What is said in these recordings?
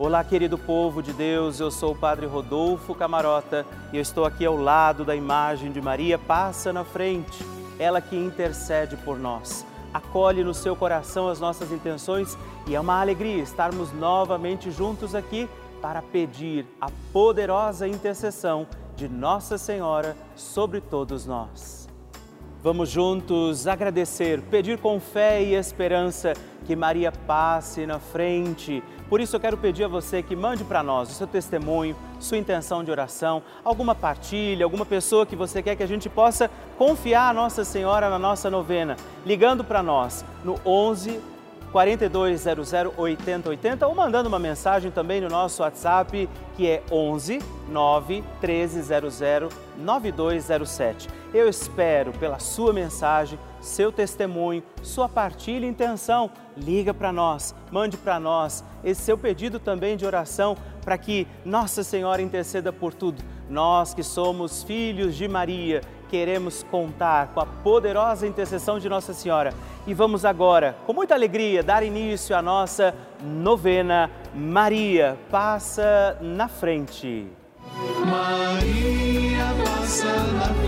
Olá, querido povo de Deus, eu sou o Padre Rodolfo Camarota e eu estou aqui ao lado da imagem de Maria. Passa na frente, ela que intercede por nós. Acolhe no seu coração as nossas intenções e é uma alegria estarmos novamente juntos aqui para pedir a poderosa intercessão de Nossa Senhora sobre todos nós. Vamos juntos agradecer, pedir com fé e esperança que Maria passe na frente por isso eu quero pedir a você que mande para nós o seu testemunho, sua intenção de oração, alguma partilha, alguma pessoa que você quer que a gente possa confiar a Nossa Senhora na nossa novena, ligando para nós no 11 4200 8080 ou mandando uma mensagem também no nosso WhatsApp que é 11 9 1300 9207. Eu espero pela sua mensagem, seu testemunho, sua partilha e intenção. Liga para nós, mande para nós esse seu pedido também de oração para que Nossa Senhora interceda por tudo. Nós que somos filhos de Maria, queremos contar com a poderosa intercessão de Nossa Senhora. E vamos agora, com muita alegria, dar início à nossa novena Maria Passa na Frente. Maria passa na frente,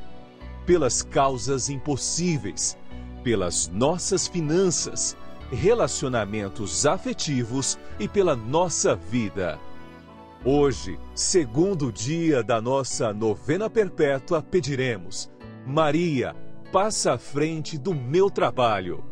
pelas causas impossíveis, pelas nossas finanças, relacionamentos afetivos e pela nossa vida. Hoje, segundo dia da nossa novena perpétua, pediremos: Maria, passa à frente do meu trabalho.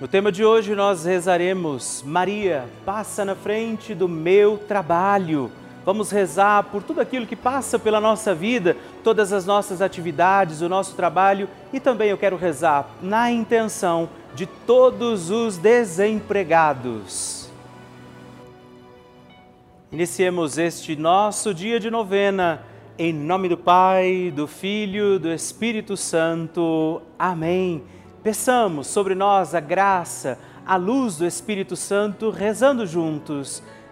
No tema de hoje nós rezaremos: Maria, passa na frente do meu trabalho. Vamos rezar por tudo aquilo que passa pela nossa vida, todas as nossas atividades, o nosso trabalho e também eu quero rezar na intenção de todos os desempregados. Iniciemos este nosso dia de novena em nome do Pai, do Filho, do Espírito Santo. Amém. Peçamos sobre nós a graça, a luz do Espírito Santo, rezando juntos.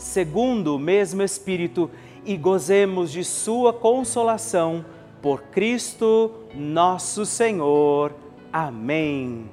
segundo o mesmo Espírito e gozemos de Sua consolação por Cristo nosso Senhor. Amém.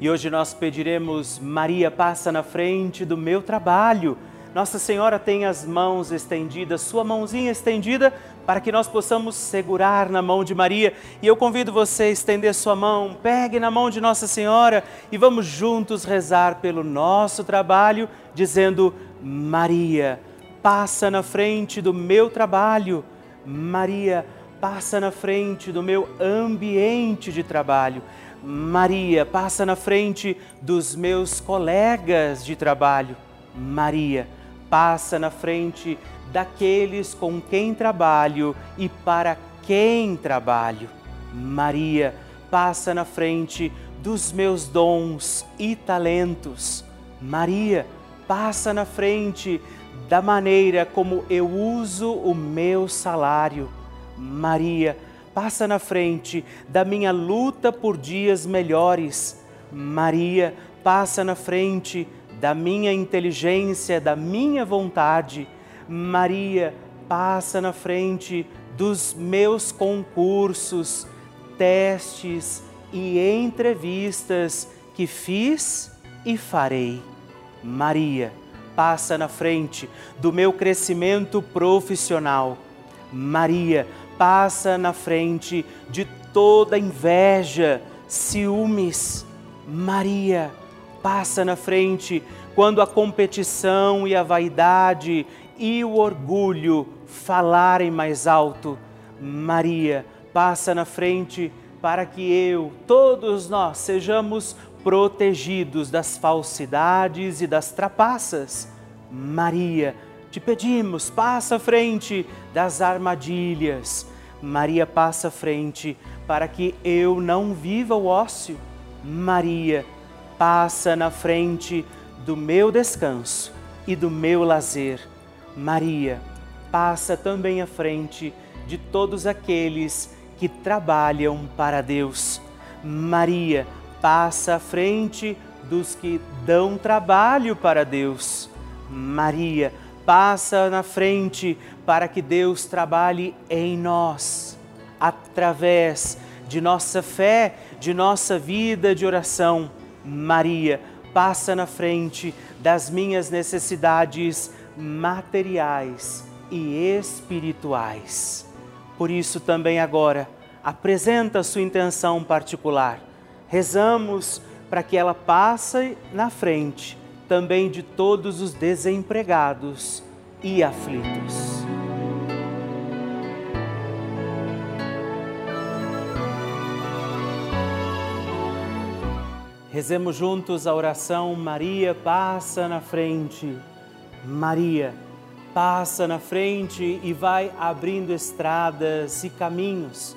E hoje nós pediremos, Maria, passa na frente do meu trabalho. Nossa Senhora tem as mãos estendidas, sua mãozinha estendida, para que nós possamos segurar na mão de Maria. E eu convido você a estender sua mão, pegue na mão de Nossa Senhora e vamos juntos rezar pelo nosso trabalho, dizendo: Maria, passa na frente do meu trabalho. Maria, passa na frente do meu ambiente de trabalho. Maria, passa na frente dos meus colegas de trabalho. Maria, passa na frente daqueles com quem trabalho e para quem trabalho. Maria, passa na frente dos meus dons e talentos. Maria, passa na frente da maneira como eu uso o meu salário. Maria, passa na frente da minha luta por dias melhores. Maria, passa na frente da minha inteligência, da minha vontade. Maria, passa na frente dos meus concursos, testes e entrevistas que fiz e farei. Maria, passa na frente do meu crescimento profissional. Maria, passa na frente de toda inveja, ciúmes. Maria, passa na frente quando a competição e a vaidade e o orgulho falarem mais alto. Maria, passa na frente para que eu, todos nós, sejamos protegidos das falsidades e das trapaças. Maria, te pedimos, passa à frente das armadilhas. Maria, passa à frente para que eu não viva o ócio. Maria, passa na frente do meu descanso e do meu lazer. Maria, passa também à frente de todos aqueles que trabalham para Deus. Maria, passa à frente dos que dão trabalho para Deus. Maria, passa na frente para que Deus trabalhe em nós, através de nossa fé, de nossa vida de oração. Maria, passa na frente das minhas necessidades materiais e espirituais. Por isso, também agora, apresenta sua intenção particular. Rezamos para que ela passe na frente também de todos os desempregados e aflitos. Rezemos juntos a oração Maria passa na frente. Maria passa na frente e vai abrindo estradas e caminhos,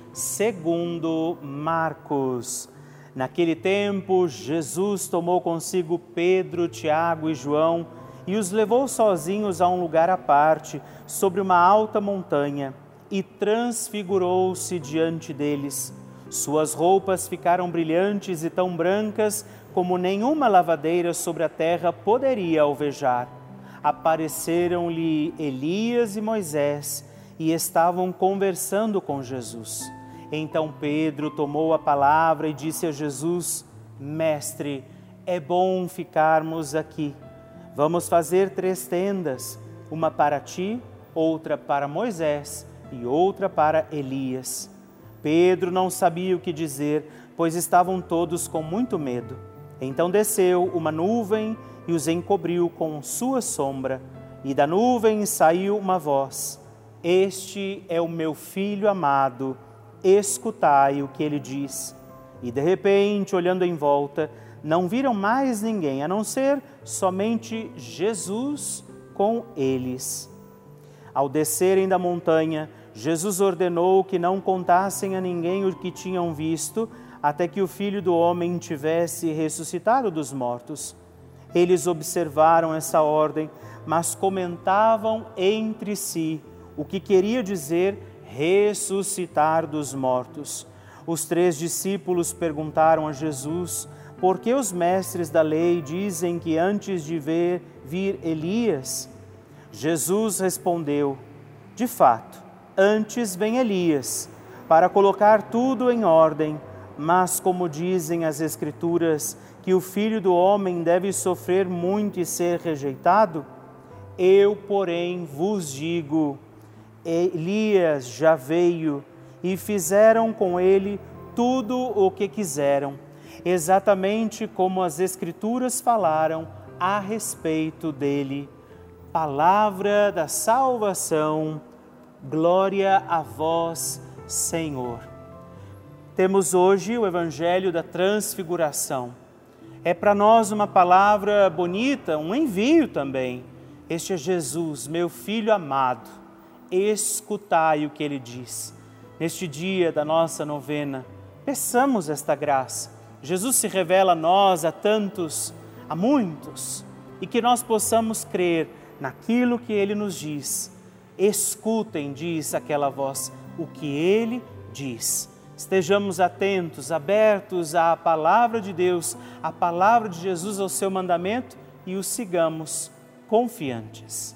segundo Marcos. Naquele tempo, Jesus tomou consigo Pedro, Tiago e João e os levou sozinhos a um lugar à parte, sobre uma alta montanha, e transfigurou-se diante deles. Suas roupas ficaram brilhantes e tão brancas como nenhuma lavadeira sobre a terra poderia alvejar. Apareceram-lhe Elias e Moisés e estavam conversando com Jesus. Então Pedro tomou a palavra e disse a Jesus: Mestre, é bom ficarmos aqui. Vamos fazer três tendas: uma para ti, outra para Moisés e outra para Elias. Pedro não sabia o que dizer, pois estavam todos com muito medo. Então desceu uma nuvem e os encobriu com sua sombra, e da nuvem saiu uma voz: Este é o meu filho amado, escutai o que ele diz. E de repente, olhando em volta, não viram mais ninguém a não ser somente Jesus com eles. Ao descerem da montanha, Jesus ordenou que não contassem a ninguém o que tinham visto, até que o filho do homem tivesse ressuscitado dos mortos. Eles observaram essa ordem, mas comentavam entre si o que queria dizer ressuscitar dos mortos. Os três discípulos perguntaram a Jesus por que os mestres da lei dizem que antes de ver vir Elias? Jesus respondeu: De fato, antes vem Elias para colocar tudo em ordem, mas como dizem as Escrituras, que o filho do homem deve sofrer muito e ser rejeitado? Eu, porém, vos digo: Elias já veio e fizeram com ele tudo o que quiseram, exatamente como as Escrituras falaram a respeito dele. Palavra da salvação, glória a vós, Senhor. Temos hoje o Evangelho da Transfiguração. É para nós uma palavra bonita, um envio também. Este é Jesus, meu filho amado. Escutai o que ele diz neste dia da nossa novena, peçamos esta graça. Jesus se revela a nós, a tantos, a muitos, e que nós possamos crer naquilo que ele nos diz. Escutem, diz aquela voz, o que ele diz. Estejamos atentos, abertos à palavra de Deus, à palavra de Jesus, ao seu mandamento e o sigamos confiantes.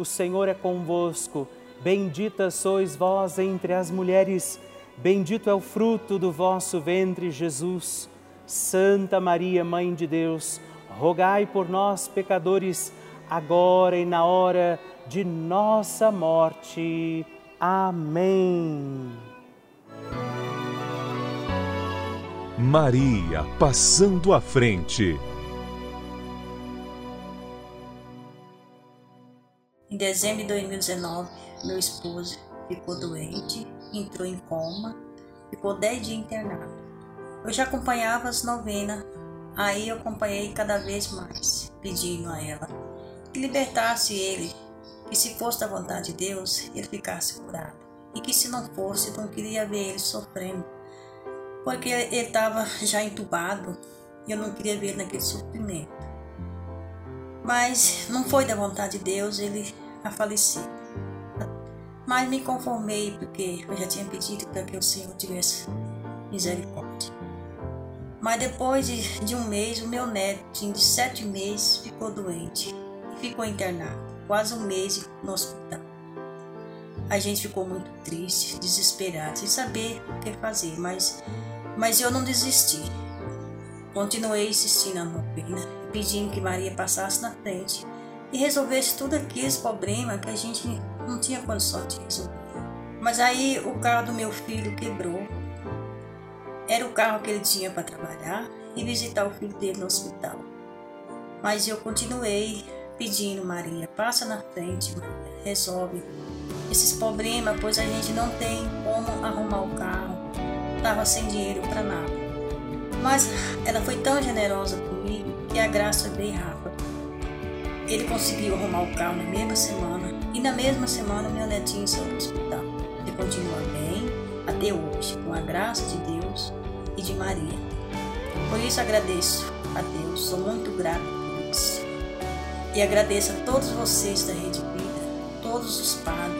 o Senhor é convosco. Bendita sois vós entre as mulheres, bendito é o fruto do vosso ventre, Jesus. Santa Maria, Mãe de Deus, rogai por nós, pecadores, agora e na hora de nossa morte. Amém. Maria passando à frente. Em dezembro de 2019, meu esposo ficou doente, entrou em coma, ficou 10 dias internado. Eu já acompanhava as novenas, aí eu acompanhei cada vez mais, pedindo a ela que libertasse ele, que se fosse da vontade de Deus, ele ficasse curado. E que se não fosse, não queria ver ele sofrendo, porque ele estava já entubado e eu não queria ver ele naquele sofrimento. Mas não foi da vontade de Deus ele a falecer. Mas me conformei porque eu já tinha pedido para que o Senhor tivesse misericórdia. Mas depois de, de um mês, o meu neto, de sete meses, ficou doente e ficou internado, quase um mês no hospital. A gente ficou muito triste, desesperado, sem saber o que fazer, mas, mas eu não desisti. Continuei insistindo na novena, pedindo que Maria passasse na frente e resolvesse tudo aqueles problemas que a gente não tinha condição de resolver. Mas aí o carro do meu filho quebrou. Era o carro que ele tinha para trabalhar e visitar o filho dele no hospital. Mas eu continuei pedindo, Maria, passa na frente, Maria, resolve esses problemas, pois a gente não tem como arrumar o carro. Tava sem dinheiro para nada. Mas ela foi tão generosa comigo que a graça veio rápido. Ele conseguiu arrumar o carro na mesma semana e na mesma semana meu netinho saiu do hospital. Ele continua bem até hoje, com a graça de Deus e de Maria. Por isso agradeço a Deus, sou muito grata por isso. E agradeço a todos vocês da Rede Vida, todos os padres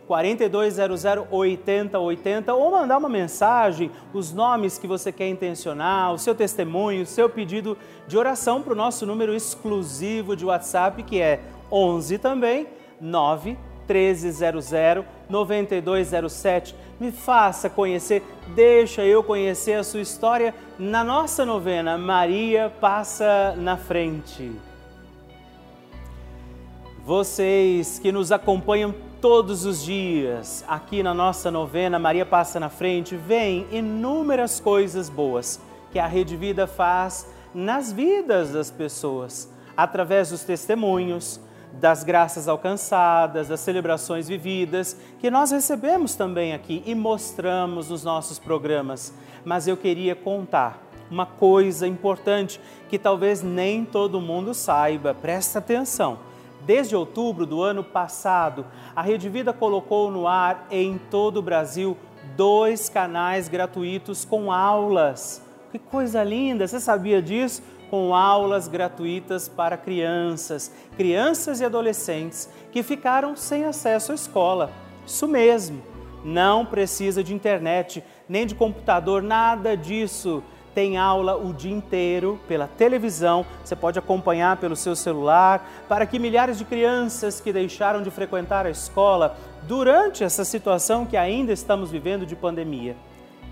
4200 8080 ou mandar uma mensagem, os nomes que você quer intencionar, o seu testemunho, o seu pedido de oração para o nosso número exclusivo de WhatsApp que é 11 também 9 1300 9207. Me faça conhecer, deixa eu conhecer a sua história na nossa novena Maria Passa na Frente. Vocês que nos acompanham todos os dias aqui na nossa novena Maria Passa na Frente, veem inúmeras coisas boas que a Rede Vida faz nas vidas das pessoas, através dos testemunhos, das graças alcançadas, das celebrações vividas, que nós recebemos também aqui e mostramos nos nossos programas. Mas eu queria contar uma coisa importante que talvez nem todo mundo saiba, presta atenção. Desde outubro do ano passado, a Rede Vida colocou no ar em todo o Brasil dois canais gratuitos com aulas. Que coisa linda! Você sabia disso? com aulas gratuitas para crianças, crianças e adolescentes que ficaram sem acesso à escola. Isso mesmo, não precisa de internet, nem de computador, nada disso. Tem aula o dia inteiro pela televisão, você pode acompanhar pelo seu celular, para que milhares de crianças que deixaram de frequentar a escola durante essa situação que ainda estamos vivendo de pandemia.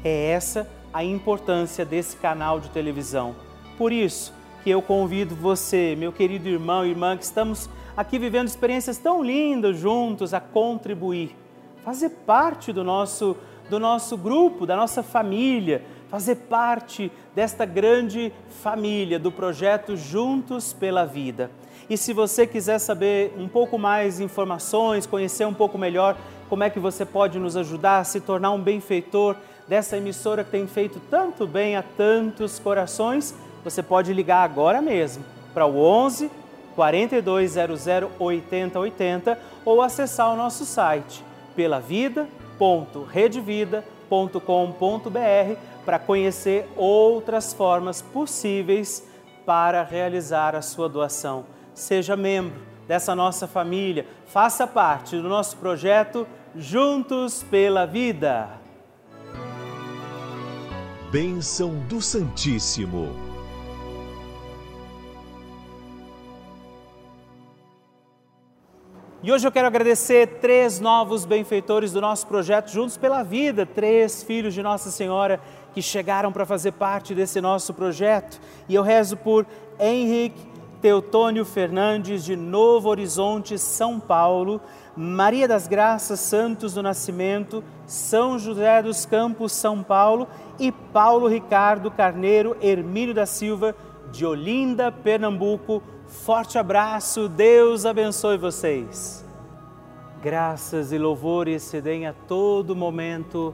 É essa a importância desse canal de televisão. Por isso que eu convido você, meu querido irmão e irmã, que estamos aqui vivendo experiências tão lindas juntos, a contribuir, fazer parte do nosso, do nosso grupo, da nossa família, fazer parte desta grande família do projeto Juntos pela Vida. E se você quiser saber um pouco mais informações, conhecer um pouco melhor como é que você pode nos ajudar a se tornar um benfeitor dessa emissora que tem feito tanto bem a tantos corações, você pode ligar agora mesmo para o 11 4200 8080 ou acessar o nosso site pelavida.redevida.com.br para conhecer outras formas possíveis para realizar a sua doação. Seja membro dessa nossa família, faça parte do nosso projeto Juntos pela Vida. bênção do Santíssimo. E hoje eu quero agradecer três novos benfeitores do nosso projeto Juntos pela Vida, três filhos de Nossa Senhora que chegaram para fazer parte desse nosso projeto. E eu rezo por Henrique Teutônio Fernandes, de Novo Horizonte, São Paulo, Maria das Graças Santos do Nascimento, São José dos Campos, São Paulo, e Paulo Ricardo Carneiro Hermínio da Silva, de Olinda, Pernambuco, Forte abraço, Deus abençoe vocês. Graças e louvores se deem a todo momento